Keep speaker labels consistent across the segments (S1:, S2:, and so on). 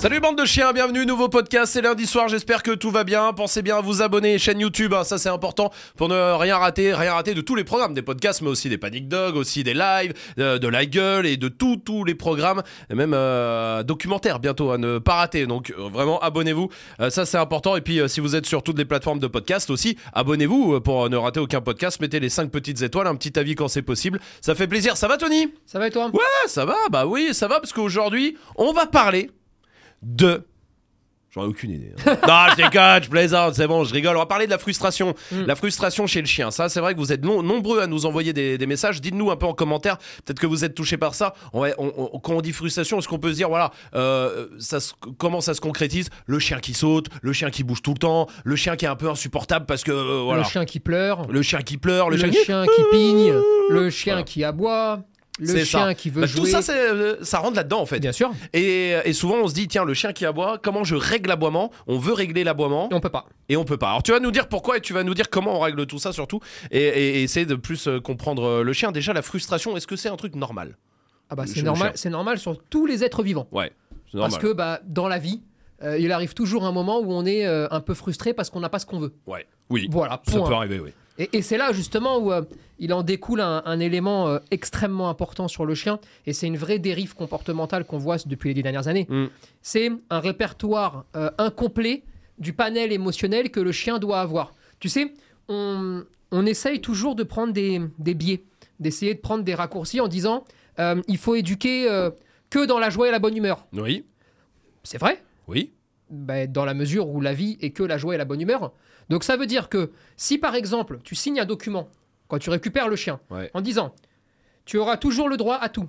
S1: Salut bande de chiens, bienvenue, nouveau podcast, c'est lundi soir, j'espère que tout va bien, pensez bien à vous abonner, chaîne YouTube, hein, ça c'est important pour ne rien rater, rien rater de tous les programmes, des podcasts mais aussi des Panic Dog, aussi des lives, euh, de la gueule et de tous tous les programmes, et même euh, documentaires bientôt à ne pas rater, donc euh, vraiment abonnez-vous, Euh, ça c'est important, et puis si vous êtes sur toutes les plateformes de podcast aussi, abonnez-vous pour ne rater aucun podcast, mettez les 5 petites étoiles, un petit avis quand c'est possible, ça fait plaisir, ça va Tony?
S2: Ça va et toi?
S1: Ouais, ça va, bah oui, ça va, parce qu'aujourd'hui, on va parler de. J'en ai aucune idée. hein. non, je déconne, je plaisante, c'est bon, je rigole. On va parler de la frustration.
S2: Mm.
S1: La frustration chez le chien. Ça, c'est vrai que vous êtes nombreux à nous envoyer des, des messages. Dites-nous un peu en commentaire. Peut-être que vous êtes touchés par ça. On va- on- on- quand on dit frustration, est-ce qu'on peut se dire, voilà, euh, ça se- comment ça se concrétise? Le chien qui saute, le chien qui bouge tout le temps, le chien qui est un peu insupportable parce que. euh, voilà.
S2: Le chien qui pleure,
S1: Le chien qui pleure, le,
S2: le,
S1: chien
S2: chien,
S1: qui.
S2: qui pigne, le chien
S1: Voilà.
S2: qui aboie, le chien
S1: ça.
S2: qui veut
S1: Bah,
S2: jouer.
S1: tout ça, euh, ça rentre là-dedans en fait.
S2: Bien sûr,
S1: Et, et souvent on se dit tiens le chien qui aboie comment je règle l'aboiement? On veut régler l'aboiement.
S2: Et on peut pas.
S1: et on peut pas. Alors tu vas nous dire pourquoi et tu vas nous dire comment on règle tout ça surtout. Et, et- et essayer de plus euh, comprendre euh, le chien. Déjà la frustration est-ce que c'est un truc normal?
S2: Ah bah c'est normal, c'est normal sur tous les êtres vivants.
S1: ouais c'est normal.
S2: Parce que bah dans la vie, euh, il arrive toujours un moment où on est euh, un peu frustré parce qu'on n'a pas ce qu'on veut.
S1: ouais. Oui.
S2: Voilà,
S1: ça peut arriver oui
S2: Et, et c'est là justement où euh, il en découle un, un élément euh, extrêmement important sur le chien, et c'est une vraie dérive comportementale qu'on voit depuis les dix dernières années.
S1: Mm.
S2: C'est un répertoire euh, incomplet du panel émotionnel que le chien doit avoir. Tu sais, on, on essaye toujours de prendre des, des biais, d'essayer de prendre des raccourcis en disant il faut éduquer que dans la joie et la bonne humeur.
S1: oui
S2: C'est vrai?
S1: Oui
S2: ben, dans la mesure où la vie est que la joie et la bonne humeur. Donc ça veut dire que si par exemple tu signes un document quand tu récupères le chien
S1: Ouais.
S2: en disant tu auras toujours le droit à tout,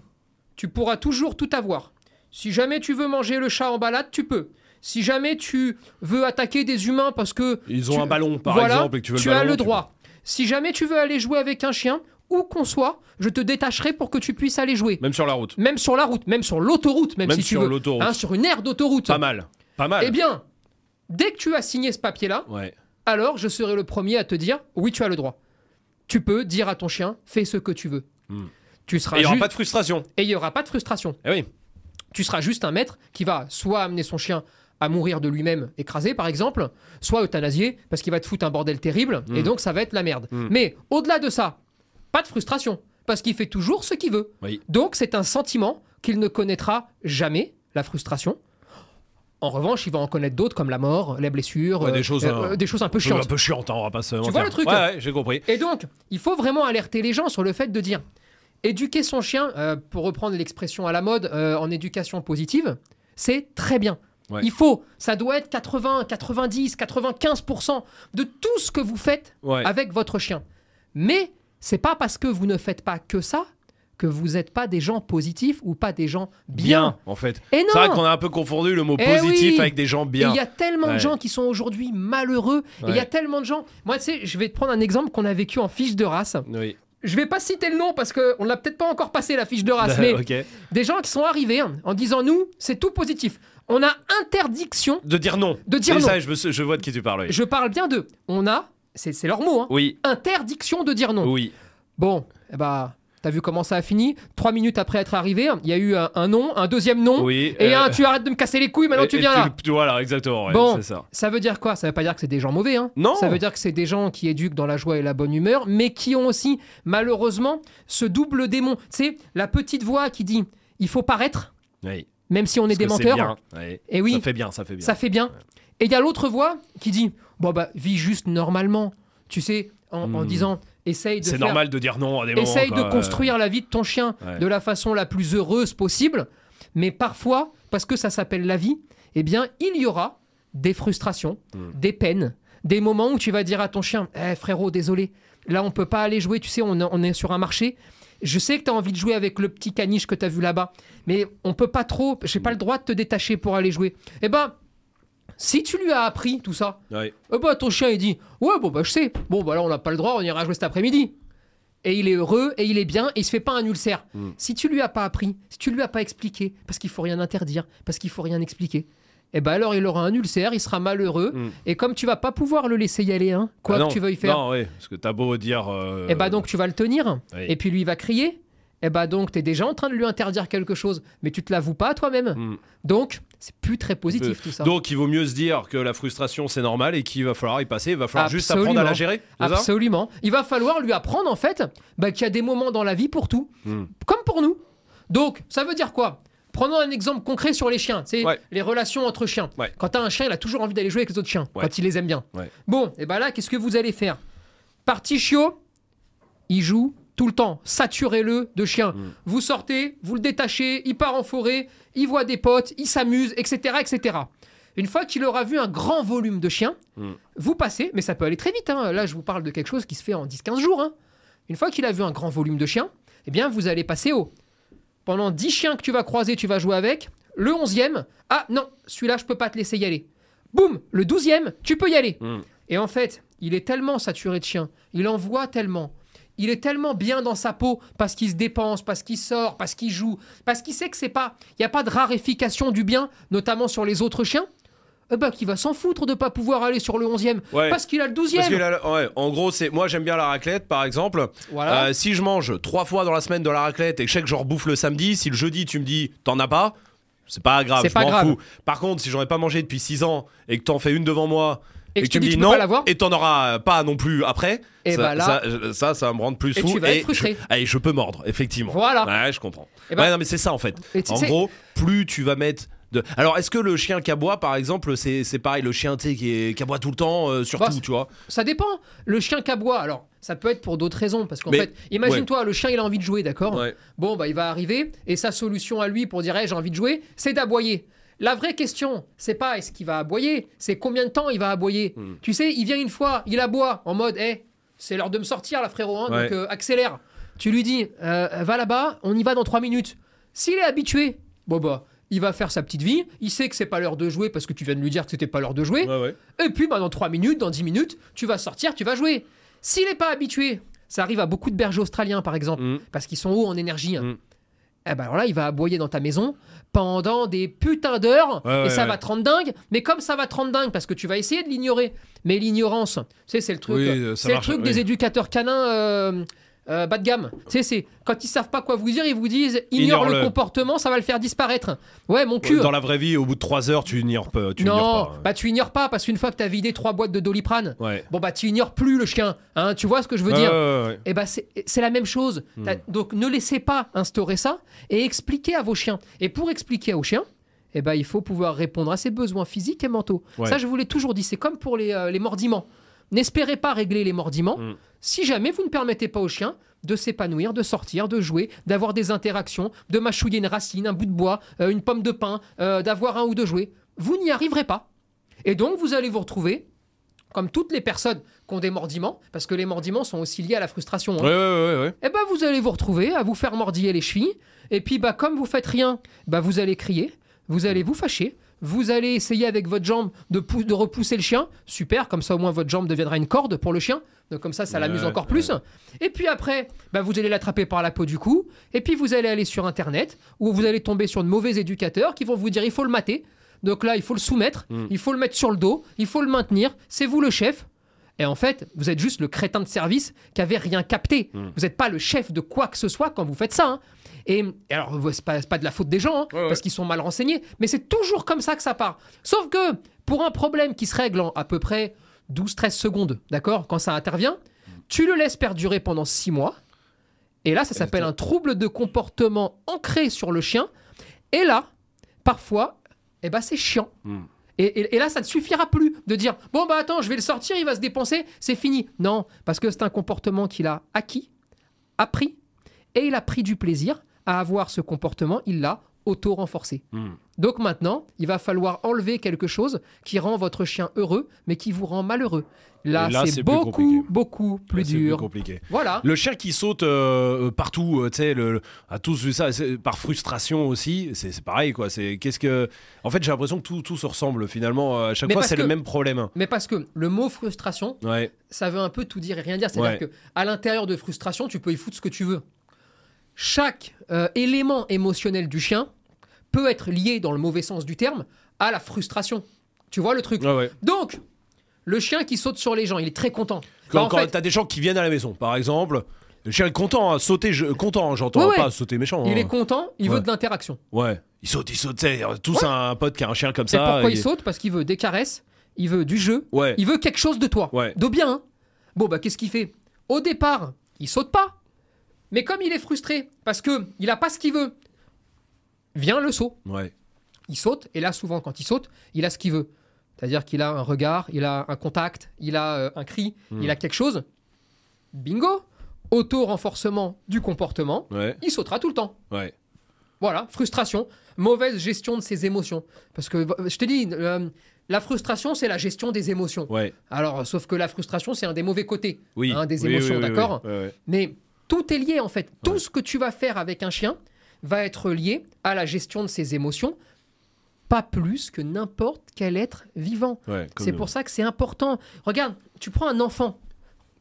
S2: tu pourras toujours tout avoir. Si jamais tu veux manger le chat en balade, tu peux. Si jamais tu veux attaquer des humains parce que
S1: ils ont
S2: Tu-
S1: un ballon par
S2: voilà,
S1: exemple et que tu veux
S2: tu
S1: le
S2: as le
S1: tu
S2: droit. Si jamais tu veux aller jouer avec un chien, où qu'on soit, je te détacherai pour que tu puisses aller jouer.
S1: même sur la route
S2: Même sur la route, même sur l'autoroute, même,
S1: même
S2: si tu
S1: sur
S2: veux.
S1: l'autoroute
S2: Hein, sur une aire d'autoroute.
S1: pas mal pas mal
S2: Eh bien, dès que tu as signé ce papier-là,
S1: ouais
S2: alors je serai le premier à te dire oui, tu as le droit. Tu peux dire à ton chien fais ce que tu veux.
S1: Hmm.
S2: Tu seras
S1: et il y aura pas de frustration
S2: et il n'y aura pas de frustration.
S1: eh oui
S2: Tu seras juste un maître qui va soit amener son chien à mourir de lui-même écrasé par exemple, soit euthanasier parce qu'il va te foutre un bordel terrible et
S1: Hmm.
S2: donc ça va être la merde.
S1: Hmm.
S2: Mais au-delà de ça, pas de frustration parce qu'il fait toujours ce qu'il veut.
S1: Oui.
S2: Donc c'est un sentiment qu'il ne connaîtra jamais, la frustration. En revanche, il va en connaître d'autres comme la mort, les blessures,
S1: Ouais, des
S2: euh,
S1: choses,
S2: euh,
S1: euh,
S2: des choses un peu
S1: un
S2: chiantes.
S1: peu chiante hein, on va pas se
S2: vois
S1: mentir.
S2: le truc
S1: ouais, ouais j'ai compris
S2: Et donc, il faut vraiment alerter les gens sur le fait de dire éduquer son chien, euh, pour reprendre l'expression à la mode en éducation positive, c'est très bien. Il faut, ça doit être 80, 90, 95% de tout ce que vous faites avec votre chien. Mais c'est pas parce que vous ne faites pas que ça que vous n'êtes pas des gens positifs ou pas des gens bien.
S1: bien en fait
S2: Et non
S1: C'est vrai qu'on a un peu confondu le mot
S2: Eh
S1: positif
S2: oui.
S1: avec des gens bien.
S2: il y a tellement
S1: Ouais.
S2: de gens qui sont aujourd'hui malheureux. Il y a tellement de gens. Moi, tu sais, je vais te prendre un exemple qu'on a vécu en fiche de race.
S1: Oui.
S2: Je vais pas citer le nom parce qu'on l'a peut-être pas encore passé la fiche de race, mais des gens qui sont arrivés hein, en disant nous, c'est tout positif. On a interdiction
S1: De dire non.
S2: de dire non.
S1: ça, je, me sou- je vois de qui tu parles. Oui.
S2: Je parle bien de. On a, c'est leur mot, hein,
S1: Oui.
S2: interdiction de dire non.
S1: Oui.
S2: Bon, eh bah, t'as vu comment ça a fini? Trois minutes après être arrivé, il y a eu un, un non, un deuxième non,
S1: Oui.
S2: et
S1: euh,
S2: un tu arrêtes de me casser les couilles, maintenant
S1: et-
S2: tu viens là.
S1: tu- Voilà, exactement. ouais,
S2: Bon.
S1: C'est ça.
S2: Ça veut dire quoi? Ça veut pas dire que c'est des gens mauvais, hein
S1: Non.
S2: Ça veut dire que c'est des gens qui éduquent dans la joie et la bonne humeur, mais qui ont aussi, malheureusement, ce double démon. Tu sais, la petite voix qui dit il faut paraître,
S1: Oui.
S2: même si on est
S1: Parce
S2: des
S1: c'est
S2: menteurs.
S1: bien, ouais.
S2: Et oui,
S1: Ça fait bien, ça fait bien.
S2: ça fait bien. Et il y a l'autre voix qui dit bon bah vis juste normalement. Tu sais, en, en
S1: Hmm.
S2: disant essaye de
S1: C'est
S2: faire-
S1: normal de dire non à des moments.
S2: essaye
S1: quoi,
S2: de construire la vie de ton chien
S1: Ouais.
S2: de la façon la plus heureuse possible. Mais parfois, parce que ça s'appelle la vie, eh bien, il y aura des frustrations,
S1: Hmm.
S2: des peines, des moments où tu vas dire à ton chien Eh frérot, désolé, là on peut pas aller jouer, tu sais, on, on est sur un marché. Je sais que tu as envie de jouer avec le petit caniche que tu as vu là-bas, mais on peut pas trop, j'ai pas le droit de te détacher pour aller jouer. Eh ben, si tu lui as appris tout ça,
S1: Ouais.
S2: eh ben, ton chien il dit Ouais, bon bah je sais, bon bah là on n'a pas le droit, on ira jouer cet après-midi. Et il est heureux, et il est bien, et il se fait pas un ulcère.
S1: Mm.
S2: Si tu lui as pas appris, si tu lui as pas expliqué, parce qu'il faut rien interdire, parce qu'il faut rien expliquer, et ben alors il aura un ulcère, il sera malheureux.
S1: Mm.
S2: Et comme tu vas pas pouvoir le laisser y aller, hein, quoi
S1: Ah non,
S2: que tu veuilles faire,
S1: Non, ouais, parce que t'as beau dire. euh,
S2: et bah donc tu vas le tenir.
S1: oui.
S2: Et puis lui il va crier. Et bah donc tu es déjà en train de lui interdire quelque chose, mais tu te l'avoues pas à toi-même.
S1: Mm.
S2: Donc c'est plus très positif tout ça.
S1: Donc il vaut mieux se dire que la frustration c'est normal et qu'il va falloir y passer, il va falloir juste apprendre à la gérer. c'est
S2: Absolument. Il va falloir lui apprendre en fait bah, qu'il y a des moments dans la vie pour tout,
S1: Mm.
S2: comme pour nous. Donc ça veut dire quoi? Prenons un exemple concret sur les chiens,
S1: Ouais.
S2: les relations entre chiens.
S1: Ouais.
S2: Quand tu as un chien, il a toujours envie d'aller jouer avec les autres chiens,
S1: Ouais.
S2: quand il les aime bien. Bon, et ben là, qu'est-ce que vous allez faire? Parti chiot, il joue tout le temps. Saturez-le de chien.
S1: Mm.
S2: Vous sortez, vous le détachez, il part en forêt, il voit des potes, il s'amuse, etc., etc. Une fois qu'il aura vu un grand volume de chiens,
S1: Mm.
S2: vous passez, mais ça peut aller très vite. hein. Là, je vous parle de quelque chose qui se fait en 10-15 jours. hein. Une fois qu'il a vu un grand volume de chiens, eh bien, vous allez passer au. Pendant 10 chiens que tu vas croiser, tu vas jouer avec. Le 11e, ah non, celui-là, je peux pas te laisser y aller. Boum, le 12e, tu peux y aller.
S1: Mm.
S2: Et en fait, il est tellement saturé de chiens, il en voit tellement, il est tellement bien dans sa peau parce qu'il se dépense, parce qu'il sort, parce qu'il joue, parce qu'il sait que c'est pas, il y a pas de raréfication du bien, notamment sur les autres chiens. Eh ben, qu'il va s'en foutre de pas pouvoir aller sur le 11e
S1: Ouais.
S2: parce qu'il a le 12e.
S1: Parce que là, ouais, en gros, c'est moi j'aime bien la raclette par exemple.
S2: Voilà.
S1: Euh, si je mange trois fois dans la semaine de la raclette et que je sais que je rebouffe le samedi, si le jeudi tu me dis t'en as pas, c'est pas grave,
S2: C'est
S1: je
S2: pas
S1: m'en
S2: grave.
S1: fous. Par contre, si j'en ai pas mangé depuis 6 ans et que t'en fais une devant moi
S2: Et que
S1: tu me
S2: dis
S1: non et t'en auras pas non plus après,
S2: Et
S1: ça,
S2: bah là-
S1: ça, ça, ça va me rendre plus
S2: Et
S1: fou
S2: tu vas être frustré.
S1: Je, et je peux mordre effectivement.
S2: Voilà.
S1: Ouais, je comprends.
S2: Et bah-
S1: ouais, non mais c'est ça en fait.
S2: Et
S1: En gros, plus tu vas mettre de... Alors, est-ce que le chien qui aboie, par exemple, c'est pareil, le chien qui, qui aboie tout le temps, euh, surtout,
S2: Bah,
S1: tu vois?
S2: Ça dépend. Le chien qu'aboie, alors ça peut être pour d'autres raisons. Parce qu'en fait, imagine-toi, le chien il a envie de jouer, d'accord?
S1: Ouais.
S2: Bon, bah il va arriver et sa solution à lui pour dire hey, j'ai envie de jouer, c'est d'aboyer. La vraie question, c'est pas est-ce qu'il va aboyer, c'est combien de temps il va aboyer.
S1: Hmm.
S2: Tu sais, il vient une fois, il aboie en mode hey, c'est l'heure de me sortir là, frérot, hein,
S1: Ouais.
S2: donc euh, accélère. Tu lui dis euh, va là-bas, on y va dans 3 minutes. S'il est habitué, bon bah. Il va faire sa petite vie, il sait que c'est pas l'heure de jouer parce que tu viens de lui dire que c'était pas l'heure de jouer.
S1: Ouais, ouais.
S2: Et puis, bah, dans 3 minutes, dans 10 minutes, tu vas sortir, tu vas jouer. S'il n'est pas habitué, ça arrive à beaucoup de bergers australiens, par exemple,
S1: Mm.
S2: parce qu'ils sont hauts en énergie. hein.
S1: Mm.
S2: Eh ben alors là, il va aboyer dans ta maison pendant des putains d'heures,
S1: Ouais,
S2: et
S1: ouais,
S2: ça
S1: ouais.
S2: va te rendre dingue. Mais comme ça va te rendre dingue, parce que tu vas essayer de l'ignorer. Mais l'ignorance, tu sais, c'est le truc,
S1: Oui,
S2: c'est le truc
S1: oui.
S2: des éducateurs canins. euh, euh, bas de gamme. Sais, c'est quand ils savent pas quoi vous dire, ils vous disent ignore le comportement, ça va le faire disparaître. Ouais, mon cul.
S1: Dans la vraie vie, au bout de 3 heures, tu ignores pas. Tu
S2: non,
S1: ignores pas.
S2: bah tu ignores pas parce qu'une fois que tu as vidé trois boîtes de doliprane,
S1: Ouais.
S2: bon bah tu ignores plus le chien. Hein, tu vois ce que je veux dire?
S1: ouais, ouais.
S2: Et bah c'est c'est la même chose.
S1: Hmm.
S2: T'as- Donc ne laissez pas instaurer ça et expliquez à vos chiens. Et pour expliquer aux chiens, eh ben, il faut pouvoir répondre à ses besoins physiques et mentaux.
S1: Ouais.
S2: Ça, je vous l'ai toujours dit, c'est comme pour les, euh, les mordiments. N'espérez pas régler les mordiments
S1: Mm.
S2: si jamais vous ne permettez pas au chien de s'épanouir, de sortir, de jouer, d'avoir des interactions, de mâchouiller une racine, un bout de bois, euh, une pomme de pin, euh, d'avoir un ou deux jouets. Vous n'y arriverez pas. Et donc, vous allez vous retrouver, comme toutes les personnes qui ont des mordiments, parce que les mordiments sont aussi liés à la frustration. hein.
S1: Ouais, ouais, ouais, ouais.
S2: Eh ben, vous allez vous retrouver à vous faire mordiller les chevilles. Et puis, bah, comme vous faites rien, bah, vous allez crier, vous allez vous fâcher, vous allez essayer avec votre jambe de, pou- de repousser le chien. Super, comme ça au moins votre jambe deviendra une corde pour le chien. Donc comme ça, ça l'amuse encore plus. Et puis après, bah, vous allez l'attraper par la peau du cou. Et puis vous allez aller sur Internet où vous allez tomber sur de mauvais éducateurs qui vont vous dire il faut le mater. Donc là, il faut le soumettre,
S1: Mm.
S2: il faut le mettre sur le dos, il faut le maintenir. C'est vous le chef. Et en fait, vous êtes juste le crétin de service qui avait rien capté.
S1: Mm.
S2: Vous n'êtes pas le chef de quoi que ce soit quand vous faites ça. hein. Et, et alors, c'est pas, pas de la faute des gens, hein,
S1: Ouais, ouais.
S2: parce qu'ils sont mal renseignés, mais c'est toujours comme ça que ça part. Sauf que pour un problème qui se règle en à peu près 12-13 secondes, d'accord, quand ça intervient, tu le laisses perdurer pendant 6 mois. Et là, ça s'appelle un trouble de comportement ancré sur le chien. Et là, parfois, eh ben, c'est chiant.
S1: Mm.
S2: Et, et- et là, ça ne suffira plus de dire bon bah attends, je vais le sortir, il va se dépenser, c'est fini. Non, parce que c'est un comportement qu'il a acquis, appris, et il a pris du plaisir à avoir ce comportement. Il l'a auto-renforcé.
S1: Mm.
S2: Donc maintenant, il va falloir enlever quelque chose qui rend votre chien heureux, mais qui vous rend malheureux. Là,
S1: là, c'est
S2: c'est
S1: plus
S2: beaucoup, beaucoup plus
S1: c'est
S2: dur.
S1: compliqué.
S2: Voilà.
S1: Le chien qui saute euh, partout, euh, tu sais, le, le- a tous vu ça, par frustration aussi, c'est pareil quoi. C'est qu'est-ce que, en fait, j'ai l'impression que tout, tout se ressemble finalement. euh, À chaque
S2: Mais
S1: fois, c'est le même problème.
S2: Mais parce que le mot frustration,
S1: Ouais.
S2: ça veut un peu tout dire et rien dire. C'est-à-dire
S1: Ouais.
S2: que à l'intérieur de frustration, tu peux y foutre ce que tu veux. Chaque euh, élément émotionnel du chien peut être lié, dans le mauvais sens du terme, à la frustration. Tu vois le truc
S1: ouais.
S2: Donc, le chien qui saute sur les gens, il est très content. Bah,
S1: Quand,
S2: en
S1: quand
S2: fait,
S1: t'as des gens qui viennent à la maison, par exemple, le chien est content, hein, sauter, je- content, j'entends
S2: Ouais, ouais.
S1: pas sauter méchant.
S2: il
S1: hein.
S2: est content, il
S1: Ouais.
S2: veut de l'interaction.
S1: Ouais, il saute, il saute, tu sais, tous un pote qui a un chien comme
S2: C'est
S1: ça.
S2: pourquoi il saute Parce qu'il veut des caresses, il veut du jeu,
S1: Ouais,
S2: il veut quelque chose de toi.
S1: Ouais.
S2: De bien. hein. Bon, bah, qu'est-ce qu'il fait? Au départ, il saute pas. Mais comme il est frustré, parce que il a pas ce qu'il veut, vient le saut.
S1: ouais.
S2: Il saute, et là, souvent, quand il saute, il a ce qu'il veut. C'est-à-dire qu'il a un regard, il a un contact, il a euh, un cri,
S1: Hmm.
S2: il a quelque chose. Bingo Auto-renforcement du comportement,
S1: Ouais,
S2: il sautera tout le temps.
S1: ouais.
S2: Voilà, frustration, mauvaise gestion de ses émotions. Parce que euh, je te dis, euh, la frustration, c'est la gestion des émotions.
S1: Ouais,
S2: Alors, sauf que la frustration, c'est un des mauvais côtés
S1: oui.
S2: hein, des
S1: Oui,
S2: émotions,
S1: oui,
S2: d'accord. Mais tout est lié en fait. Tout ce que tu vas faire avec un chien va être lié à la gestion de ses émotions, pas plus que n'importe quel être vivant.
S1: Ouais,
S2: C'est pour ça que c'est important. Regarde, tu prends un enfant.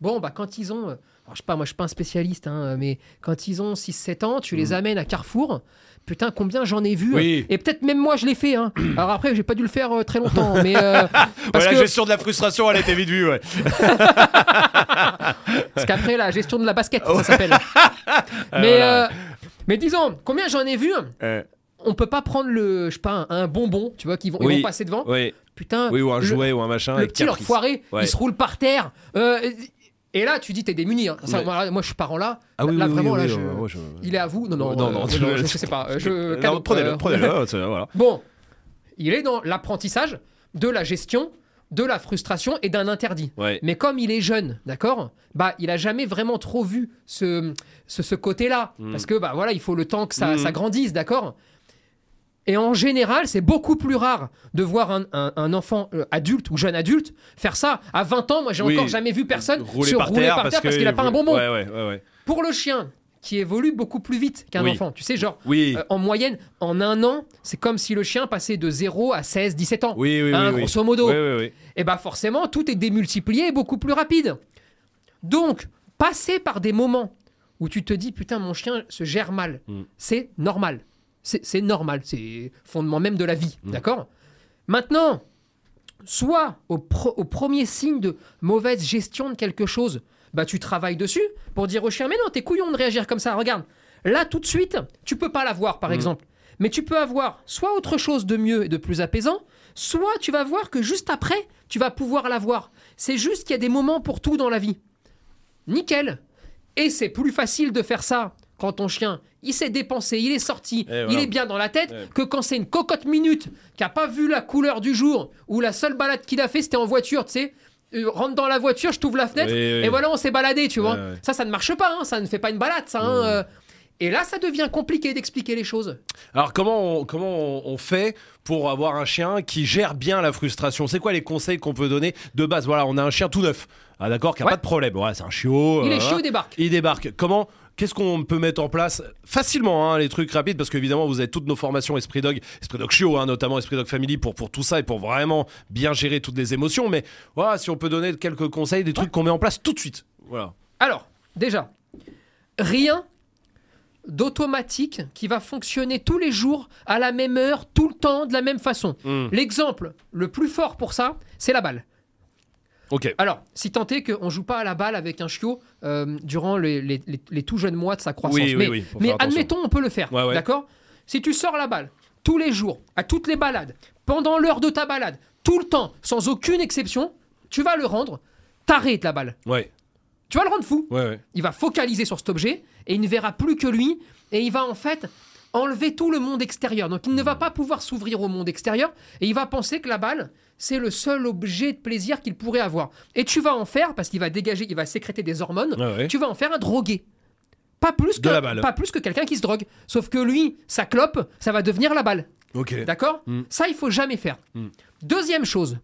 S2: Bon, bah quand ils ont... Alors, je sais pas, moi je suis pas un spécialiste, hein, mais quand ils ont 6-7 ans, tu les amènes à Carrefour. Putain, combien j'en ai vu.
S1: Mm. Oui.
S2: Et peut-être même moi je l'ai fait. hein. Alors après, j'ai pas dû le faire euh, très longtemps. mais euh,
S1: Ouais, la
S2: que,
S1: gestion de la frustration, elle était vite vue, ouais.
S2: parce qu'après, la gestion de la basket, ça s'appelle. mais, euh, mais disons, combien j'en ai vu On peut pas prendre le, je sais pas, un, un bonbon, tu vois, qui vont, ils
S1: Oui.
S2: vont passer devant.
S1: ouais.
S2: Putain,
S1: Oui, ou un
S2: le-
S1: jouet ou un machin.
S2: le petit
S1: caprice.
S2: enfoiré,
S1: Ouais.
S2: il se roule par terre. Et là, tu dis, t'es démuni. hein. Ça, moi, moi, je suis parent là.
S1: Ah oui,
S2: là,
S1: oui,
S2: vraiment,
S1: oui,
S2: là,
S1: oui,
S2: je-
S1: je-
S2: Il est à vous Non, non,
S1: Non,
S2: euh,
S1: non,
S2: non, je, je sais pas. Je,
S1: Non, prenez-le,
S2: euh,
S1: prenez-le. voilà.
S2: Bon, il est dans l'apprentissage de la gestion, de la frustration et d'un interdit.
S1: Ouais.
S2: Mais comme il est jeune, d'accord Bah, il a jamais vraiment trop vu ce, ce, ce côté-là.
S1: Mm.
S2: Parce que, bah voilà, il faut le temps que ça,
S1: Mm.
S2: ça grandisse, d'accord Et en général, c'est beaucoup plus rare de voir un, un- un enfant euh, adulte ou jeune adulte faire ça. À 20 ans, moi, j'ai
S1: Oui.
S2: encore jamais vu personne
S1: Rouler
S2: se
S1: par
S2: rouler
S1: terre
S2: par terre parce
S1: que-
S2: qu'il a pas un bonbon.
S1: Ouais, ouais, ouais, ouais.
S2: Pour le chien, qui évolue beaucoup plus vite qu'un
S1: Oui.
S2: enfant, tu sais, genre,
S1: Oui,
S2: euh, en moyenne, en un an, c'est comme si le chien passait de 0 à 16, 17 ans.
S1: oui, oui, oui,
S2: Hein,
S1: oui.
S2: grosso modo.
S1: Oui, oui, oui.
S2: Et bah forcément, tout est démultiplié et beaucoup plus rapide. Donc, passer par des moments où tu te dis, putain, mon chien se gère mal,
S1: Mm.
S2: c'est normal. C'est normal, c'est fondement même de la vie,
S1: Mm.
S2: d'accord? Maintenant, soit au, pro- au premier signe de mauvaise gestion de quelque chose, bah tu travailles dessus pour dire au chien, mais non, t'es couillon de réagir comme ça, regarde. Là, tout de suite, tu peux pas l'avoir, par
S1: Mm.
S2: exemple. Mais tu peux avoir soit autre chose de mieux et de plus apaisant, soit tu vas voir que juste après, tu vas pouvoir l'avoir. C'est juste qu'il y a des moments pour tout dans la vie. Nickel. Et c'est plus facile de faire ça quand ton chien, il s'est dépensé, il est sorti,
S1: Et
S2: il est bien dans la tête,
S1: Ouais.
S2: que quand c'est une cocotte minute qui a pas vu la couleur du jour, ou la seule balade qu'il a fait, c'était en voiture, tu sais. euh, rentre dans la voiture, je t'ouvre la fenêtre,
S1: Oui, oui.
S2: et voilà, on s'est baladé, tu vois.
S1: Ouais, ouais.
S2: Ça, ça ne marche pas, hein, ça ne fait pas une balade, ça. hein, euh. Et là, ça devient compliqué d'expliquer les choses.
S1: Alors comment on, comment on, fait pour avoir un chien qui gère bien la frustration? C'est quoi les conseils qu'on peut donner de base? Voilà, on a un chien tout neuf. Ah d'accord, qui a
S2: Ouais.
S1: pas de problème. Ouais, c'est un chiot.
S2: Il
S1: euh,
S2: est
S1: voilà.
S2: chiot, débarque.
S1: Il débarque. Comment Qu'est-ce qu'on peut mettre en place facilement hein, les trucs rapides? Parce qu'évidemment vous avez toutes nos formations Esprit Dog, Esprit Dog Chiot hein, notamment Esprit Dog Family pour pour tout ça et pour vraiment bien gérer toutes les émotions. Mais voilà, si on peut donner quelques conseils, des trucs qu'on met en place tout de suite. Voilà.
S2: Alors, déjà, rien d'automatique qui va fonctionner tous les jours, à la même heure, tout le temps, de la même façon.
S1: Hmm.
S2: L'exemple le plus fort pour ça, c'est la balle.
S1: Ok.
S2: Alors, si tant est qu'on joue pas à la balle avec un chiot euh, durant les, les- les- les tout jeunes mois de sa croissance.
S1: Oui,
S2: mais
S1: oui,
S2: admettons, on peut le faire.
S1: Ouais, ouais.
S2: D'accord? Si tu sors la balle tous les jours, à toutes les balades, pendant l'heure de ta balade, tout le temps, sans aucune exception, tu vas le rendre taré de la balle.
S1: Ouais.
S2: Tu vas le rendre fou.
S1: Ouais. ouais.
S2: Il va focaliser sur cet objet et il ne verra plus que lui et il va en fait enlever tout le monde extérieur. Donc il ne va pas pouvoir s'ouvrir au monde extérieur et il va penser que la balle, c'est le seul objet de plaisir qu'il pourrait avoir. Et tu vas en faire, parce qu'il va dégager, il va sécréter des hormones,
S1: ouais.
S2: tu vas en faire un drogué. Pas plus que, pas plus que quelqu'un qui se drogue. Sauf que lui, sa clope, ça va devenir la balle. D'accord?
S1: Mm.
S2: Ça, il faut jamais faire.
S1: Mm.
S2: Deuxième chose,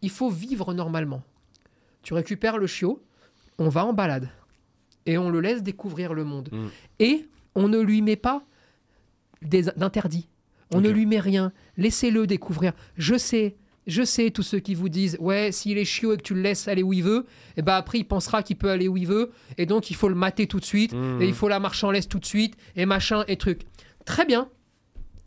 S2: il faut vivre normalement. Tu récupères le chiot, on va en balade et on le laisse découvrir le monde.
S1: Mm.
S2: Et on ne lui met pas d'interdits. On ne lui met rien. Laissez-le découvrir. Je sais, je sais, tous ceux qui vous disent Ouais, s'il est chiot et que tu le laisses aller où il veut, et ben après il pensera qu'il peut aller où il veut, et donc il faut le mater tout de suite,
S1: Mm.
S2: et il faut la laisse tout de suite, et machin et truc. Très bien.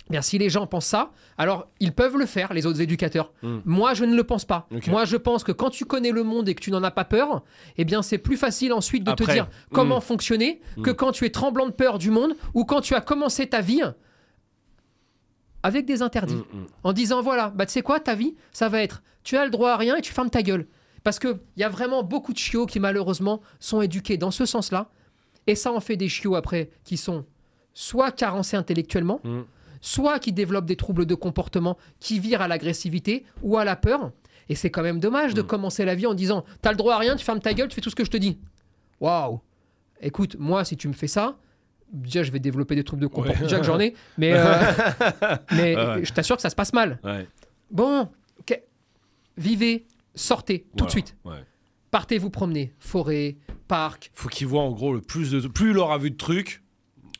S2: Bien, si les gens pensent ça, alors ils peuvent le faire, les autres éducateurs.
S1: Mm.
S2: Moi, je ne le pense pas. Moi, je pense que quand tu connais le monde et que tu n'en as pas peur, eh bien, c'est plus facile ensuite de te dire comment
S1: Mm.
S2: fonctionner que quand tu es tremblant de peur du monde ou quand tu as commencé ta vie avec des interdits. En disant, voilà, bah, tu sais quoi, ta vie, ça va être, tu as le droit à rien et tu fermes ta gueule. Parce qu'il y a vraiment beaucoup de chiots qui, malheureusement, sont éduqués dans ce sens-là. Et ça en fait des chiots, après, qui sont soit carencés intellectuellement,
S1: Mm.
S2: Soit qui développent des troubles de comportement qui virent à l'agressivité ou à la peur. Et c'est quand même dommage de
S1: Mm.
S2: commencer la vie en disant T'as le droit à rien, tu fermes ta gueule, tu fais tout ce que je te dis. Waouh Écoute, moi, si tu me fais ça, déjà, je vais développer des troubles de comportement.
S1: Ouais.
S2: Déjà que j'en ai, mais, euh, mais
S1: ouais.
S2: je t'assure que ça se passe mal.
S1: Ouais.
S2: Bon, vivez, sortez tout
S1: Voilà.
S2: de suite. Partez vous promener, forêt, parc.
S1: Faut qu'il voit en gros le plus de. Plus il aura vu de trucs.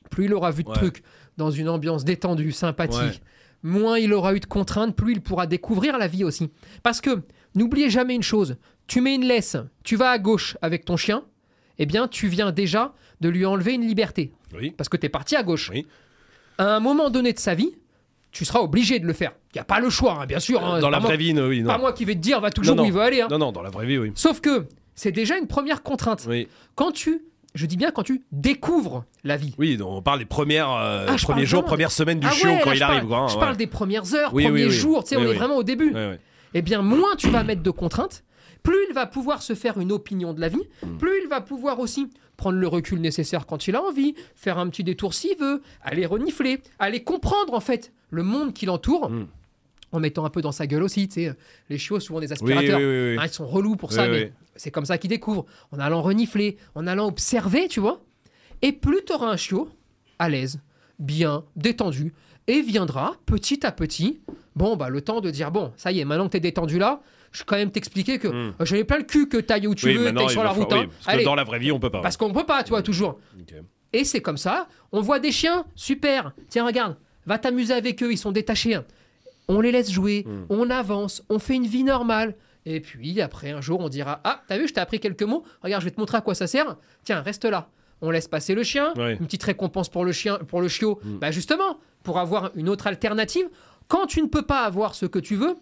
S2: Plus il aura vu de trucs dans une ambiance détendue, sympathique,
S1: Ouais.
S2: moins il aura eu de contraintes, plus il pourra découvrir la vie aussi. Parce que n'oubliez jamais une chose tu mets une laisse, tu vas à gauche avec ton chien, eh bien tu viens déjà de lui enlever une liberté.
S1: Oui.
S2: Parce que tu es parti à gauche.
S1: Oui.
S2: À un moment donné de sa vie, tu seras obligé de le faire. Il n'y a pas le choix, hein, bien sûr. hein.
S1: dans la
S2: pas moi-
S1: vraie vie, non, oui.
S2: Pas
S1: Non.
S2: moi qui vais te dire va toujours
S1: Non,
S2: où il veut aller. hein.
S1: non, non, dans la vraie vie, oui.
S2: Sauf que c'est déjà une première contrainte.
S1: Oui,
S2: Quand tu, je dis bien quand tu découvres la vie.
S1: oui donc on parle des premières, euh,
S2: Ah,
S1: premiers jours, premières semaines du
S2: Ah
S1: chiot
S2: ouais,
S1: quand
S2: là,
S1: il
S2: je
S1: arrive.
S2: parle-
S1: quoi, hein,
S2: je
S1: ouais.
S2: parle des premières heures,
S1: Oui,
S2: premiers
S1: oui.
S2: jours, tu sais, on est vraiment au début. Eh bien, moins tu vas mettre de contraintes, plus il va pouvoir se faire une opinion de la vie,
S1: Mm.
S2: plus il va pouvoir aussi prendre le recul nécessaire quand il a envie, faire un petit détour s'il veut, aller renifler, aller comprendre en fait le monde qui l'entoure.
S1: Mm.
S2: En mettant un peu dans sa gueule aussi, tu sais, les chiots, souvent des aspirateurs,
S1: oui, oui, oui.
S2: Hein, ils sont relous pour ça, mais c'est comme ça qu'ils découvrent. En allant renifler, en allant observer, tu vois. Et plus tu auras un chiot à l'aise, bien, détendu, et viendra petit à petit, bon, bah, le temps de dire bon, ça y est, maintenant que tu es détendu là, je vais quand même t'expliquer que
S1: Mm.
S2: euh, j'avais plein le cul que t'ailles où tu
S1: Oui,
S2: veux, t'ailles
S1: il
S2: sur la route. hein.
S1: oui, parce que
S2: Allez,
S1: dans la vraie vie, on peut pas.
S2: parce qu'on peut pas, tu vois, toujours.
S1: Ok.
S2: Et c'est comme ça. On voit des chiens, super. Tiens, regarde, va t'amuser avec eux, ils sont détachés. On les laisse jouer,
S1: Mm.
S2: on avance, on fait une vie normale. Et puis après, un jour, on dira Ah, t'as vu, je t'ai appris quelques mots. Regarde, je vais te montrer à quoi ça sert. Tiens, reste là. On laisse passer le chien.
S1: Ouais.
S2: Une petite récompense pour le chien, pour le chiot.
S1: Mm.
S2: Bah justement, pour avoir une autre alternative. Quand tu ne peux pas avoir ce que tu veux,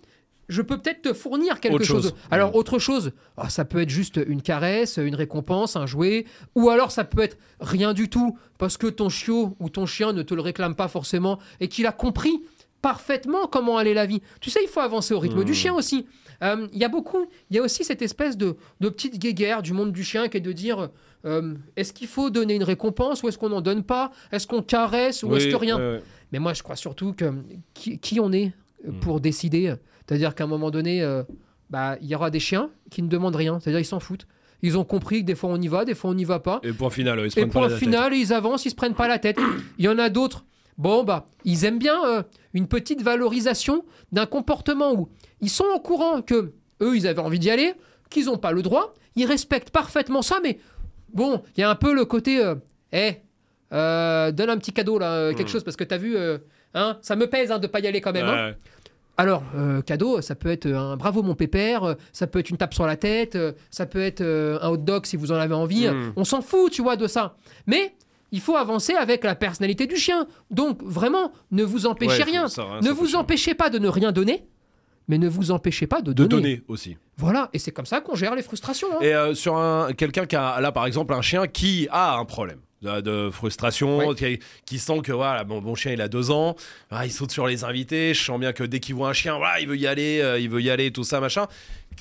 S2: je peux peut-être te fournir quelque
S1: Autre
S2: chose.
S1: chose.
S2: Alors
S1: Mm.
S2: autre chose, ah, ça peut être juste une caresse, une récompense, un jouet, ou alors ça peut être rien du tout parce que ton chiot ou ton chien ne te le réclame pas forcément et qu'il a compris parfaitement comment allait la vie. Tu sais, il faut avancer au rythme du chien aussi. Euh, Il y a beaucoup, il y a aussi cette espèce de, de petite guéguerre du monde du chien qui est de dire euh, est-ce qu'il faut donner une récompense ou est-ce qu'on n'en donne pas? Est-ce qu'on caresse ou est-ce que rien? mais moi, je crois surtout que qui, qui on est euh,
S1: Mm.
S2: pour décider? C'est-à-dire qu'à un moment donné, euh, bah, il y aura des chiens qui ne demandent rien. C'est-à-dire ils s'en foutent. Ils ont compris que des fois on y va, des fois on n'y va pas.
S1: Et point final, ils se
S2: Et
S1: prennent pas
S2: point
S1: la tête.
S2: final, ils avancent, ils se prennent pas la tête. Il y en a d'autres. Bon, bah, ils aiment bien euh, une petite valorisation d'un comportement où ils sont au courant que eux, ils avaient envie d'y aller, qu'ils n'ont pas le droit. Ils respectent parfaitement ça, mais bon, il y a un peu le côté, euh, Eh, euh, donne un petit cadeau là, euh, quelque
S1: Hmm.
S2: chose, parce que t'as vu, hein, ça me pèse hein, de pas y aller quand même. hein. Alors, euh, cadeau, ça peut être un bravo mon pépère, ça peut être une tape sur la tête, ça peut être un hot dog si vous en avez envie.
S1: Mm.
S2: On s'en fout, tu vois, de ça. Mais il faut avancer avec la personnalité du chien. Donc, vraiment, ne vous empêchez
S1: Ouais,
S2: rien.
S1: ça, ça,
S2: ne vous empêchez pas de ne rien donner, mais ne vous empêchez pas de
S1: De
S2: donner.
S1: donner aussi.
S2: Voilà, et c'est comme ça qu'on gère les frustrations. hein.
S1: Et euh, sur un quelqu'un qui a là par exemple un chien qui a un problème de, frustration, qui, qui sent que voilà mon, mon chien il a deux ans, ah, il saute sur les invités, je sens bien que dès qu'il voit un chien, voilà, il veut y aller, euh, il veut y aller, tout ça machin.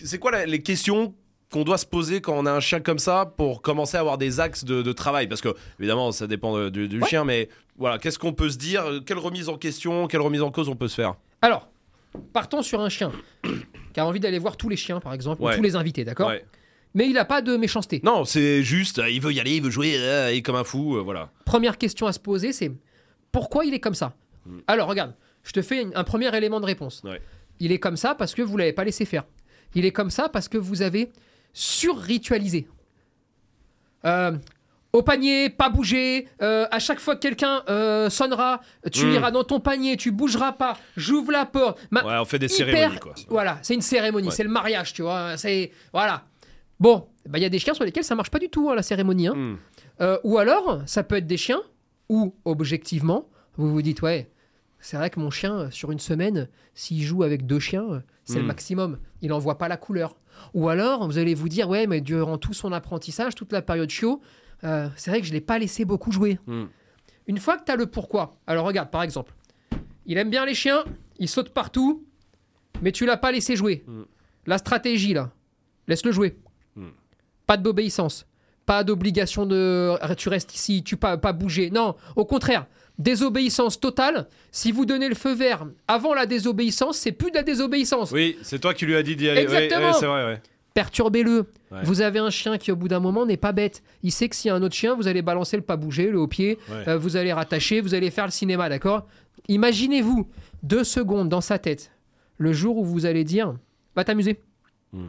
S1: C'est quoi la- les questions qu'on doit se poser quand on a un chien comme ça pour commencer à avoir des axes de, de travail Parce que évidemment ça dépend du, du
S2: Ouais.
S1: chien, mais voilà, qu'est-ce qu'on peut se dire? Quelle remise en question, quelle remise en cause on peut se faire?
S2: Alors, partons sur un chien qui a envie d'aller voir tous les chiens, par exemple,
S1: Ouais.
S2: ou tous les invités, d'accord?
S1: Ouais.
S2: Mais il n'a pas de méchanceté.
S1: Non, c'est juste, euh, il veut y aller, il veut jouer, euh, il est comme un fou, euh, voilà.
S2: Première question à se poser, c'est pourquoi il est comme ça?
S1: Mm.
S2: Alors, regarde, je te fais un premier élément de réponse. Il est comme ça parce que vous l'avez pas laissé faire. Il est comme ça parce que vous avez sur-ritualisé. Euh, au panier, pas bouger. euh, à chaque fois que quelqu'un euh, sonnera, tu
S1: Mm.
S2: iras dans ton panier, tu bougeras pas. J'ouvre la porte. Ma-
S1: Ouais, on fait des
S2: hyper-
S1: cérémonies quoi.
S2: Voilà, c'est une cérémonie,
S1: Ouais.
S2: c'est le mariage, tu vois. C'est voilà. Bon, bah, il y a des chiens sur lesquels ça marche pas du tout hein, la cérémonie. hein.
S1: Hmm.
S2: Euh, ou alors, ça peut être des chiens où, objectivement, vous vous dites, ouais, C'est vrai que mon chien, euh, sur une semaine, s'il joue avec deux chiens, euh, c'est le
S1: Mm.
S2: maximum. Il n'en voit pas la couleur. Ou alors, vous allez vous dire, ouais, mais durant tout son apprentissage, toute la période chiot, euh, c'est vrai que je ne l'ai pas laissé beaucoup jouer.
S1: Mm.
S2: Une fois que tu as le pourquoi, alors regarde, par exemple, il aime bien les chiens, il saute partout, mais tu l'as pas laissé jouer.
S1: Mm.
S2: La stratégie, là, laisse-le jouer. Pas d'obéissance, pas d'obligation de tu restes ici, tu pas, pas bouger. Non, au contraire, désobéissance totale. Si vous donnez le feu vert avant la désobéissance, c'est plus de la désobéissance.
S1: Oui, c'est toi qui lui as dit d'y aller.
S2: Exactement.
S1: ouais, c'est vrai, ouais.
S2: Perturbez-le. Vous avez un chien qui, au bout d'un moment, n'est pas bête. Il sait que s'il y a un autre chien, vous allez balancer le pas bouger, le haut pied, euh, vous allez rattacher, vous allez faire le cinéma, d'accord? Imaginez-vous deux secondes dans sa tête, le jour où vous allez dire Va t'amuser.
S1: Mm.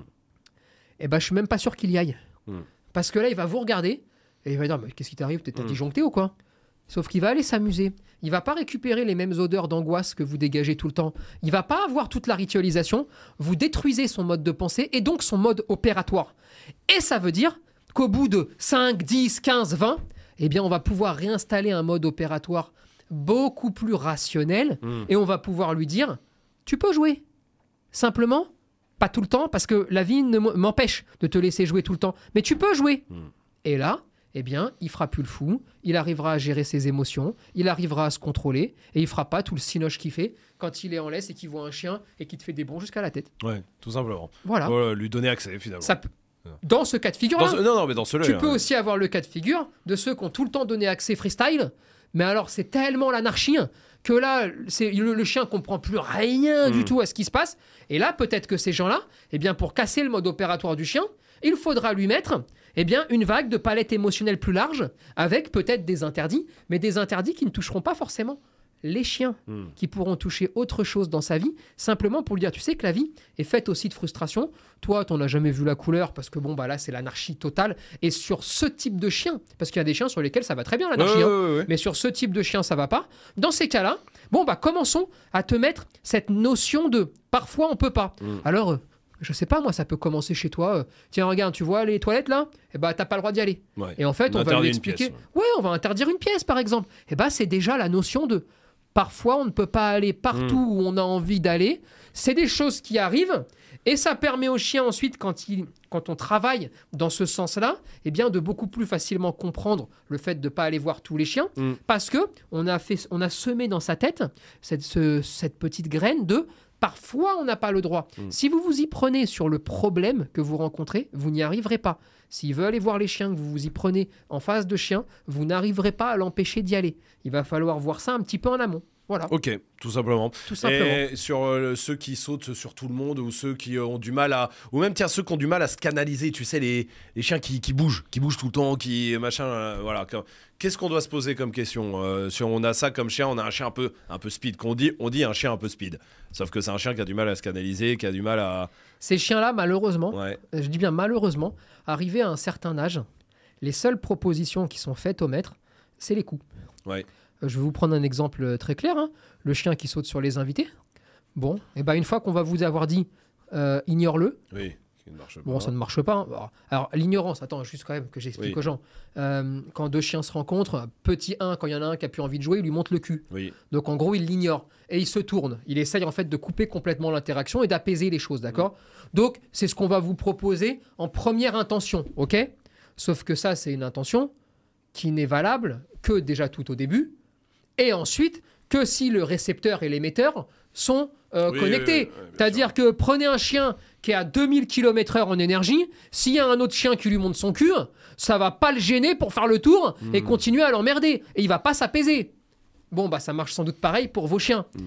S2: Eh ben, je suis même pas sûr qu'il y aille.
S1: Mm.
S2: Parce que là, il va vous regarder et il va dire Mais qu'est-ce qui t'arrive? T'as
S1: Mm.
S2: disjoncté ou quoi? Sauf qu'il va aller s'amuser. Il va pas récupérer les mêmes odeurs d'angoisse que vous dégagez tout le temps. Il va pas avoir toute la ritualisation. Vous détruisez son mode de pensée et donc son mode opératoire. Et ça veut dire qu'au bout de 5, 10, 15, 20, eh bien, on va pouvoir réinstaller un mode opératoire beaucoup plus rationnel
S1: Mm.
S2: et on va pouvoir lui dire Tu peux jouer. Simplement, pas tout le temps, parce que la vie ne m'empêche de te laisser jouer tout le temps. Mais tu peux jouer.
S1: Mm.
S2: Et là, eh bien, il fera plus le fou, il arrivera à gérer ses émotions, il arrivera à se contrôler, et il fera pas tout le cinoche qu'il fait quand il est en laisse et qu'il voit un chien et qu'il te fait des bons jusqu'à la tête.
S1: Ouais, tout simplement.
S2: Voilà.
S1: Voilà, lui donner accès finalement.
S2: Ça peut- Dans ce cas de figure,
S1: ce- Non, non, mais dans ce
S2: tu peux aussi avoir le cas de figure de ceux qui ont tout le temps donné accès freestyle, mais alors c'est tellement l'anarchie que là, c'est le, le chien comprend plus rien du
S1: Mm.
S2: tout à ce qui se passe. Et là, peut-être que ces gens-là, eh bien, pour casser le mode opératoire du chien, il faudra lui mettre eh bien, une vague de palette émotionnelle plus large, avec peut-être des interdits, mais des interdits qui ne toucheront pas forcément les chiens,
S1: Mm.
S2: qui pourront toucher autre chose dans sa vie, simplement pour lui dire, tu sais que la vie est faite aussi de frustration. Toi, t'en as jamais vu la couleur, parce que bon, bah là, c'est l'anarchie totale. Et sur ce type de chien, parce qu'il y a des chiens sur lesquels ça va très bien l'anarchie,
S1: Ouais,
S2: hein,
S1: ouais, ouais, ouais.
S2: mais sur ce type de chien, ça va pas. Dans ces cas-là, bon, bah commençons à te mettre cette notion de parfois on peut pas.
S1: Mm.
S2: Alors, euh, je sais pas, moi, ça peut commencer chez toi. euh, Tiens, regarde, tu vois les toilettes là? Eh bah, t'as pas le droit d'y aller.
S1: Ouais.
S2: Et en fait,
S1: On
S2: on, va lui expliquer.
S1: pièce,
S2: ouais. on va interdire une pièce, par exemple. Et bah, c'est déjà la notion de parfois on ne peut pas aller partout
S1: Mm.
S2: où on a envie d'aller. C'est des choses qui arrivent. Et ça permet au chien ensuite, quand, il, quand on travaille dans ce sens-là, eh bien de beaucoup plus facilement comprendre le fait de ne pas aller voir tous les chiens,
S1: Mm.
S2: parce que on a, fait, on a semé dans sa tête cette, ce- cette petite graine de parfois on n'a pas le droit.
S1: Mm.
S2: Si vous vous y prenez sur le problème que vous rencontrez, vous n'y arriverez pas. S'il veut aller voir les chiens, que vous vous y prenez en face de chiens, vous n'arriverez pas à l'empêcher d'y aller. Il va falloir voir ça un petit peu en amont. Voilà,
S1: Ok, tout simplement.
S2: tout simplement.
S1: Et sur euh, ceux qui sautent sur tout le monde ou ceux qui ont du mal à. Ou même, tiens, ceux qui ont du mal à se canaliser, tu sais, les, les chiens qui, qui bougent, qui bougent tout le temps, qui. machin. euh, voilà. Que- Qu'est-ce qu'on doit se poser comme question Euh, Si on a ça comme chien, on a un chien un peu, un peu speed. Qu'on dit, on dit un chien un peu speed. Sauf que c'est un chien qui a du mal à se canaliser, qui a du mal à.
S2: Ces chiens-là, malheureusement,
S1: Ouais.
S2: je dis bien malheureusement, arrivés à un certain âge, les seules propositions qui sont faites au maître, c'est les coups.
S1: Ouais.
S2: Euh, Je vais vous prendre un exemple euh, très clair. hein. Le chien qui saute sur les invités. Bon, et ben une fois qu'on va vous avoir dit euh, ignore-le,
S1: Oui. Qui ne marche
S2: bon, ça ne marche pas. Alors, l'ignorance, attends, juste quand même que j'explique
S1: Oui.
S2: aux gens. Euh, quand deux chiens se rencontrent, petit 1, quand il y en a un qui a plus envie de jouer, il lui monte le cul.
S1: Oui.
S2: Donc en gros, il l'ignore et il se tourne. Il essaye en fait de couper complètement l'interaction et d'apaiser les choses, d'accord Donc c'est ce qu'on va vous proposer en première intention, ok? Sauf que ça, c'est une intention qui n'est valable que déjà tout au début et ensuite que si le récepteur et l'émetteur sont euh,
S1: Oui,
S2: connectés.
S1: oui, oui,
S2: C'est-à-dire que prenez un chien qui est à 2000 km/h en énergie, s'il y a un autre chien qui lui monte son cul, ça va pas le gêner pour faire le tour et
S1: Mm.
S2: continuer à l'emmerder. Et il va pas s'apaiser. Bon, bah ça marche sans doute pareil pour vos chiens.
S1: Mm.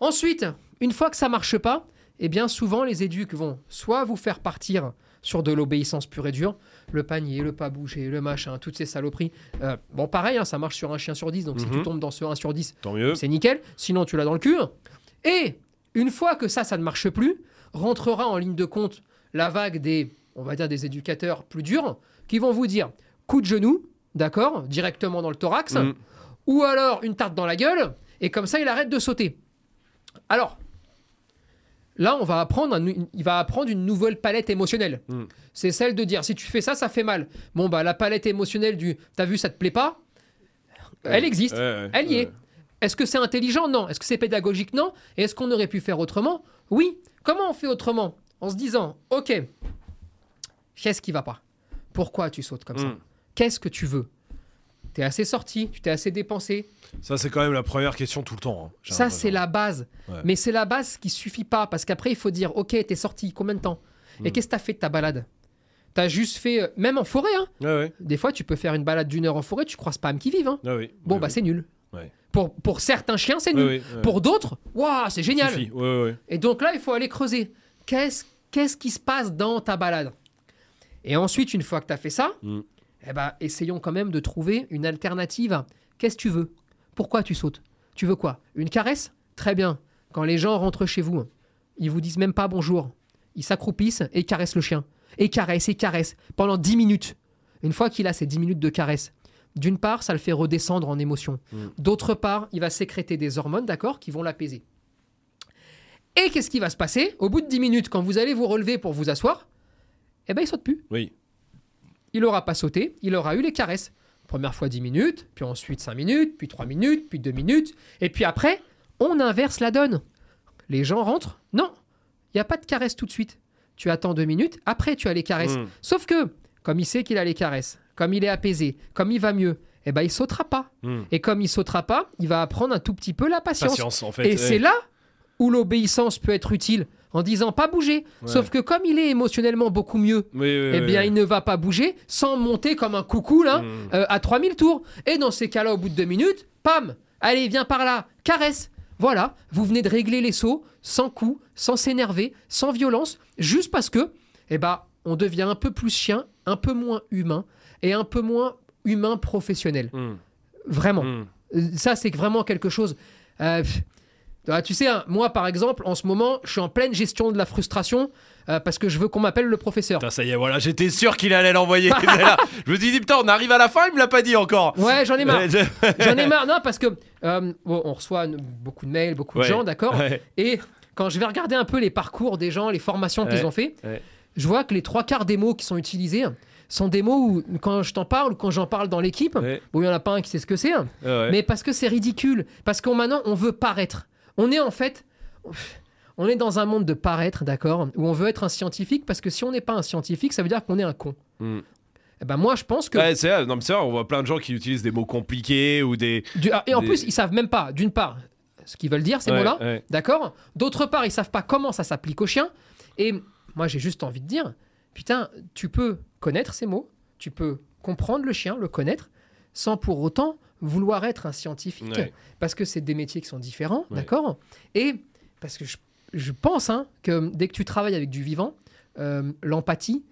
S2: Ensuite, une fois que ça marche pas, eh bien souvent les éduques vont soit vous faire partir sur de l'obéissance pure et dure, le panier, le pas bouger, le machin, toutes ces saloperies. Euh, bon, pareil, hein, ça marche sur un chien sur 10, donc si
S1: Mhm.
S2: tu tombes dans ce 1 sur 10,
S1: Tant mieux.
S2: c'est nickel. Sinon, tu l'as dans le cul. Et une fois que ça, ça ne marche plus, rentrera en ligne de compte la vague des, on va dire, des éducateurs plus durs qui vont vous dire coup de genou, d'accord, directement dans le thorax,
S1: Mm.
S2: ou alors une tarte dans la gueule, et comme ça, il arrête de sauter. Alors, là, on va apprendre, un- il va apprendre une nouvelle palette émotionnelle.
S1: Mm.
S2: C'est celle de dire si tu fais ça, ça fait mal. Bon, bah, la palette émotionnelle du t'as vu, ça te plaît pas, elle existe. Elle y est. Est-ce que c'est intelligent? Non. Est-ce que c'est pédagogique? Non. Et est-ce qu'on aurait pu faire autrement? Oui. Comment on fait autrement? En se disant, ok, qu'est-ce qui va pas? Pourquoi tu sautes comme ça?
S1: Mm.
S2: Qu'est-ce que tu veux? T'es assez sorti, tu t'es assez dépensé.
S1: Ça, c'est quand même la première question tout le temps. hein,
S2: Ça, c'est la base.
S1: Ouais.
S2: Mais c'est la base qui suffit pas. Parce qu'après, il faut dire, ok, t'es sorti, combien de temps? Et
S1: Mm.
S2: qu'est-ce que t'as fait de ta balade? T'as juste fait, euh, même en forêt, hein.
S1: Ouais, ouais.
S2: Des fois, tu peux faire une balade d'une heure en forêt, tu croises pas âme qui vive. Hein.
S1: Oui.
S2: Bon,
S1: Oui,
S2: bah
S1: oui.
S2: c'est nul. Pour, pour certains chiens, c'est nul. Pour d'autres, waouh, c'est génial. Et donc là, il faut aller creuser. Qu'est-ce qu'est-ce qui se passe dans ta balade? Et ensuite, une fois que tu as fait ça,
S1: Mm.
S2: Eh ben, essayons quand même de trouver une alternative. Qu'est-ce que tu veux? Pourquoi tu sautes? Tu veux quoi? Une caresse? Très bien. Quand les gens rentrent chez vous, ils vous disent même pas bonjour. Ils s'accroupissent et caressent le chien. Et caressent et caressent pendant 10 minutes. Une fois qu'il a ces 10 minutes de caresse, d'une part, ça le fait redescendre en émotion.
S1: Mm.
S2: D'autre part, il va sécréter des hormones, d'accord, qui vont l'apaiser. Et qu'est-ce qui va se passer? Au bout de 10 minutes, quand vous allez vous relever pour vous asseoir, eh ben il saute plus.
S1: Oui.
S2: Il aura pas sauté, il aura eu les caresses. Première fois 10 minutes, puis ensuite 5 minutes, puis 3 minutes, puis 2 minutes. Et puis après, on inverse la donne. Les gens rentrent. Non, il n'y a pas de caresse tout de suite. Tu attends 2 minutes, après tu as les caresses.
S1: Mm.
S2: Sauf que, comme il sait qu'il a les caresses, comme il est apaisé, comme il va mieux, eh ben il sautera pas.
S1: Mm.
S2: Et comme il sautera pas, il va apprendre un tout petit peu la patience.
S1: Patience, en fait.
S2: Et
S1: ouais.
S2: c'est là où l'obéissance peut être utile en disant pas bouger.
S1: Ouais.
S2: Sauf que comme il est émotionnellement beaucoup mieux,
S1: Oui, oui,
S2: eh bien
S1: oui.
S2: il ne va pas bouger sans monter comme un coucou là
S1: Mm.
S2: euh, à 3000 tours. Et dans ces cas-là, au bout de deux minutes, pam, allez, viens par là, caresse. Voilà, vous venez de régler les sauts sans coup, sans s'énerver, sans violence, juste parce que, eh ben, on devient un peu plus chien, un peu moins humain et un peu moins humain professionnel.
S1: Mm.
S2: Vraiment.
S1: Mm.
S2: Euh, Ça, c'est vraiment quelque chose. euh, pff, ah, tu sais, hein, moi, par exemple, en ce moment, je suis en pleine gestion de la frustration euh, parce que je veux qu'on m'appelle le professeur.
S1: Putain, ça y est, voilà, j'étais sûr qu'il allait l'envoyer. Je me suis dit, putain, on arrive à la fin, il me l'a pas dit encore.
S2: Ouais, j'en ai marre. J'en ai marre. Non, parce que euh, bon, on reçoit beaucoup de mails, beaucoup
S1: Ouais.
S2: de gens, d'accord
S1: Ouais.
S2: Et quand je vais regarder un peu les parcours des gens, les formations qu'ils ont fait, je vois que les trois quarts des mots qui sont utilisés sont des mots où, quand je t'en parle, quand j'en parle dans l'équipe,
S1: Ouais.
S2: bon, il y en a pas un qui sait ce que c'est, hein,
S1: Ouais.
S2: mais parce que c'est ridicule. Parce qu'on maintenant, on veut paraître. On est en fait. On est dans un monde de paraître, d'accord Où on veut être un scientifique, parce que si on n'est pas un scientifique, ça veut dire qu'on est un con.
S1: Mm.
S2: Eh ben moi, je pense que.
S1: Ouais, c'est vrai, non, mais vrai, on voit plein de gens qui utilisent des mots compliqués ou des.
S2: du- ah, et en
S1: des-
S2: plus, ils savent même pas, d'une part, ce qu'ils veulent dire, ces
S1: Ouais,
S2: mots-là.
S1: ouais.
S2: D'accord D'autre part, ils savent pas comment ça s'applique aux chiens. Et moi, j'ai juste envie de dire, putain, tu peux connaître ces mots, tu peux comprendre le chien, le connaître, sans pour autant vouloir être un scientifique,
S1: Ouais.
S2: parce que c'est des métiers qui sont différents,
S1: Ouais.
S2: d'accord? Et parce que je, je pense hein, que dès que tu travailles avec du vivant, euh, l'empathie,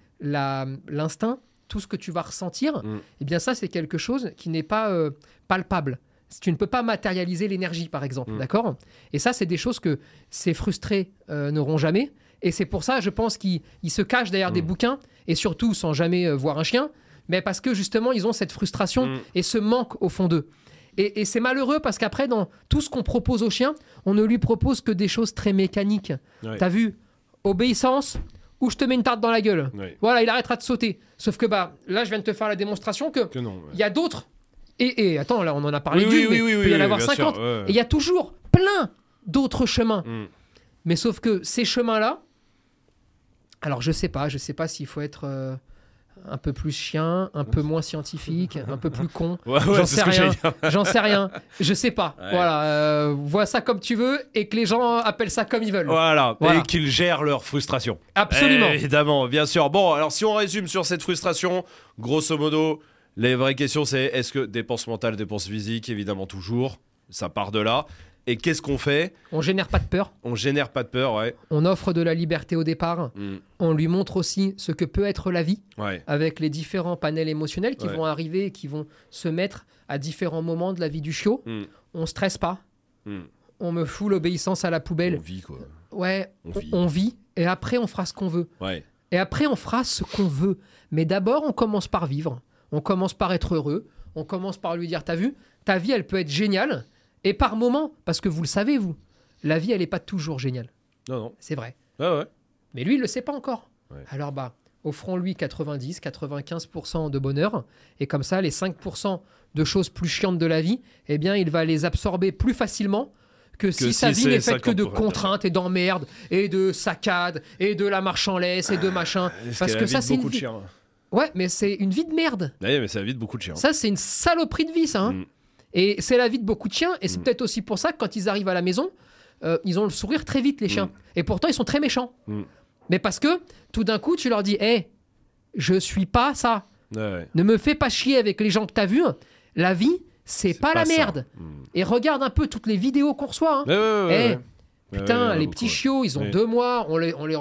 S2: l'instinct, tout ce que tu vas ressentir,
S1: Mm.
S2: eh bien ça, c'est quelque chose qui n'est pas euh, palpable. Tu ne peux pas matérialiser l'énergie, par exemple,
S1: Mm.
S2: d'accord? Et ça, c'est des choses que ces frustrés euh, n'auront jamais. Et c'est pour ça, je pense qu'ils ils se cachent derrière des
S1: Mm.
S2: bouquins, et surtout sans jamais euh, voir un chien, mais parce que justement, ils ont cette frustration
S1: Mm.
S2: et ce manque au fond d'eux. Et, et c'est malheureux parce qu'après, dans tout ce qu'on propose au chien, on ne lui propose que des choses très mécaniques.
S1: Ouais.
S2: T'as vu? Obéissance ou je te mets une tarte dans la gueule.
S1: Ouais.
S2: Voilà, il arrêtera de sauter. Sauf que bah, là, je viens de te faire la démonstration que
S1: Que non. ouais.
S2: il y a d'autres. Et, et attends, là, on en a parlé
S1: Oui,
S2: d'une,
S1: oui,
S2: mais
S1: oui,
S2: il
S1: oui,
S2: peut y en avoir
S1: bien
S2: 50.
S1: sûr, ouais.
S2: Et il y a toujours plein d'autres chemins.
S1: Mm.
S2: Mais sauf que ces chemins-là, alors je sais pas, je sais pas s'il faut être euh, un peu plus chien, un peu moins scientifique, un peu plus con.
S1: Ouais, ouais,
S2: J'en sais rien. J'en sais rien. Je sais pas.
S1: Ouais.
S2: Voilà. euh, vois ça comme tu veux et que les gens appellent ça comme ils veulent.
S1: Voilà,
S2: Voilà.
S1: et qu'ils gèrent leur frustration.
S2: Absolument.
S1: Évidemment, bien sûr. Bon, alors si on résume sur cette frustration, grosso modo, les vraies questions c'est est-ce que dépense mentale, dépense physique, évidemment toujours, ça part de là. Et qu'est-ce qu'on fait
S2: On génère pas de peur.
S1: On génère pas de peur, ouais.
S2: On offre de la liberté au départ.
S1: Mm.
S2: On lui montre aussi ce que peut être la vie
S1: Ouais.
S2: avec les différents panels émotionnels qui
S1: Ouais.
S2: vont arriver et qui vont se mettre à différents moments de la vie du chiot.
S1: Mm.
S2: On stresse pas.
S1: Mm.
S2: On me fout l'obéissance à la
S1: On
S2: poubelle.
S1: vit quoi.
S2: Ouais,
S1: On
S2: on,
S1: vit.
S2: on vit. Et après, on fera ce qu'on veut.
S1: Ouais.
S2: Et après, on fera ce qu'on veut. Mais d'abord, on commence par vivre. On commence par être heureux. On commence par lui dire, t'as vu, ta vie, elle peut être géniale. Et par moment, parce que vous le savez, vous, la vie, elle n'est pas toujours géniale.
S1: Non, non.
S2: C'est vrai.
S1: Ouais, ouais.
S2: Mais lui, il le sait pas encore.
S1: Ouais.
S2: Alors, bah, offrons-lui 90, 95% de bonheur. Et comme ça, les 5% de choses plus chiantes de la vie, eh bien, il va les absorber plus facilement que si
S1: si
S2: sa vie n'est faite que de
S1: 50%.
S2: contraintes et d'emmerdes et de saccades et de la marche en laisse et de machin. Parce que ça, c'est une
S1: beaucoup de
S2: vie.
S1: chiens.
S2: Ouais, mais c'est une vie de merde.
S1: Ouais, mais ça évite beaucoup de chiens.
S2: Ça, c'est une saloperie de vie, ça. hein.
S1: Mm.
S2: Et c'est la vie de beaucoup de chiens. Et c'est
S1: Mm.
S2: peut-être aussi pour ça que quand ils arrivent à la maison, euh, ils ont le sourire très vite, les chiens. Et pourtant, ils sont très méchants.
S1: Mm.
S2: Mais parce que tout d'un coup, tu leur dis Hé, je suis pas ça.
S1: Ouais, ouais.
S2: Ne me fais pas chier avec les gens que t'as vus. La vie, c'est pas, la merde.
S1: Mm.
S2: Et regarde un peu toutes les vidéos qu'on reçoit. hein.
S1: Ouais, ouais.
S2: Putain, les petits chiots, ils ont deux mois, on les, on les,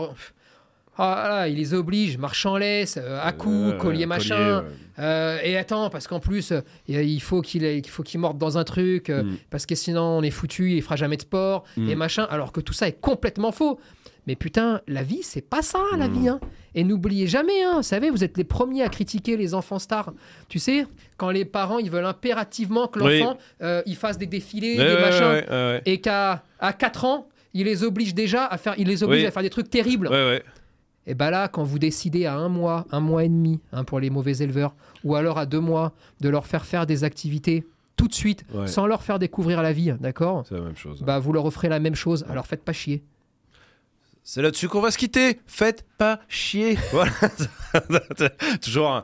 S2: ah là, ils les obligent, marche en laisse, euh, à collier
S1: ouais,
S2: machin.
S1: collier.
S2: Euh, et attends, parce qu'en plus, euh, il faut qu'il il faut qu'il morde dans un truc, euh,
S1: Mm.
S2: parce que sinon on est foutu, il fera jamais de sport
S1: Mm.
S2: et machin. Alors que tout ça est complètement faux. Mais putain, la vie, c'est pas ça, la
S1: Mm.
S2: vie. Hein. Et n'oubliez jamais, hein, vous savez, vous êtes les premiers à critiquer les enfants stars. Tu sais, quand les parents, ils veulent impérativement que
S1: Oui.
S2: l'enfant, euh, il fasse des défilés,
S1: Ouais,
S2: des
S1: ouais,
S2: machins,
S1: ouais, ouais,
S2: et qu'à à 4 ans, il les oblige déjà à faire, il les oblige
S1: Oui.
S2: à faire des trucs terribles. Et bah là, quand vous décidez à un mois, un mois et demi, hein, pour les mauvais éleveurs, ou alors à deux mois, de leur faire faire des activités tout de suite,
S1: Ouais.
S2: sans leur faire découvrir la vie, d'accord?
S1: C'est la même chose.
S2: Bah vous leur offrez la même chose, alors faites pas chier.
S1: C'est là-dessus qu'on va se quitter. Faites pas chier. Voilà. Toujours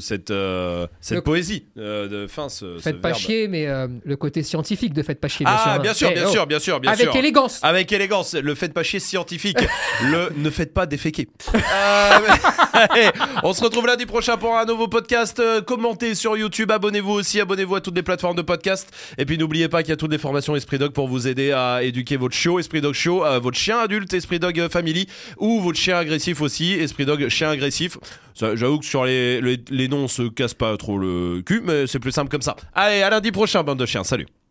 S1: cette, euh, cette
S2: Le-
S1: poésie euh, de fin. Ce, ce
S2: Faites pas
S1: verbe.
S2: chier, mais euh, le côté scientifique de faites pas chier, bien sûr.
S1: Ah,
S2: hein.
S1: bien sûr,
S2: Eh,
S1: bien
S2: oh,
S1: sûr, bien sûr, bien
S2: Avec
S1: sûr.
S2: élégance.
S1: Avec élégance, le faites pas chier scientifique, le ne faites pas déféquer. Euh, on se retrouve lundi prochain pour un nouveau podcast. Euh, commentez sur YouTube, abonnez-vous aussi, abonnez-vous à toutes les plateformes de podcast. Et puis n'oubliez pas qu'il y a toutes les formations Esprit Dog pour vous aider à éduquer votre chiot, Esprit Dog Show, votre chien adulte, Esprit Dog Family, ou votre chien agressif aussi, Esprit Dog Chien Agressif. J'avoue que sur les, les, les noms, on se casse pas trop le cul, mais c'est plus simple comme ça. Allez, à lundi prochain, bande de chiens. Salut.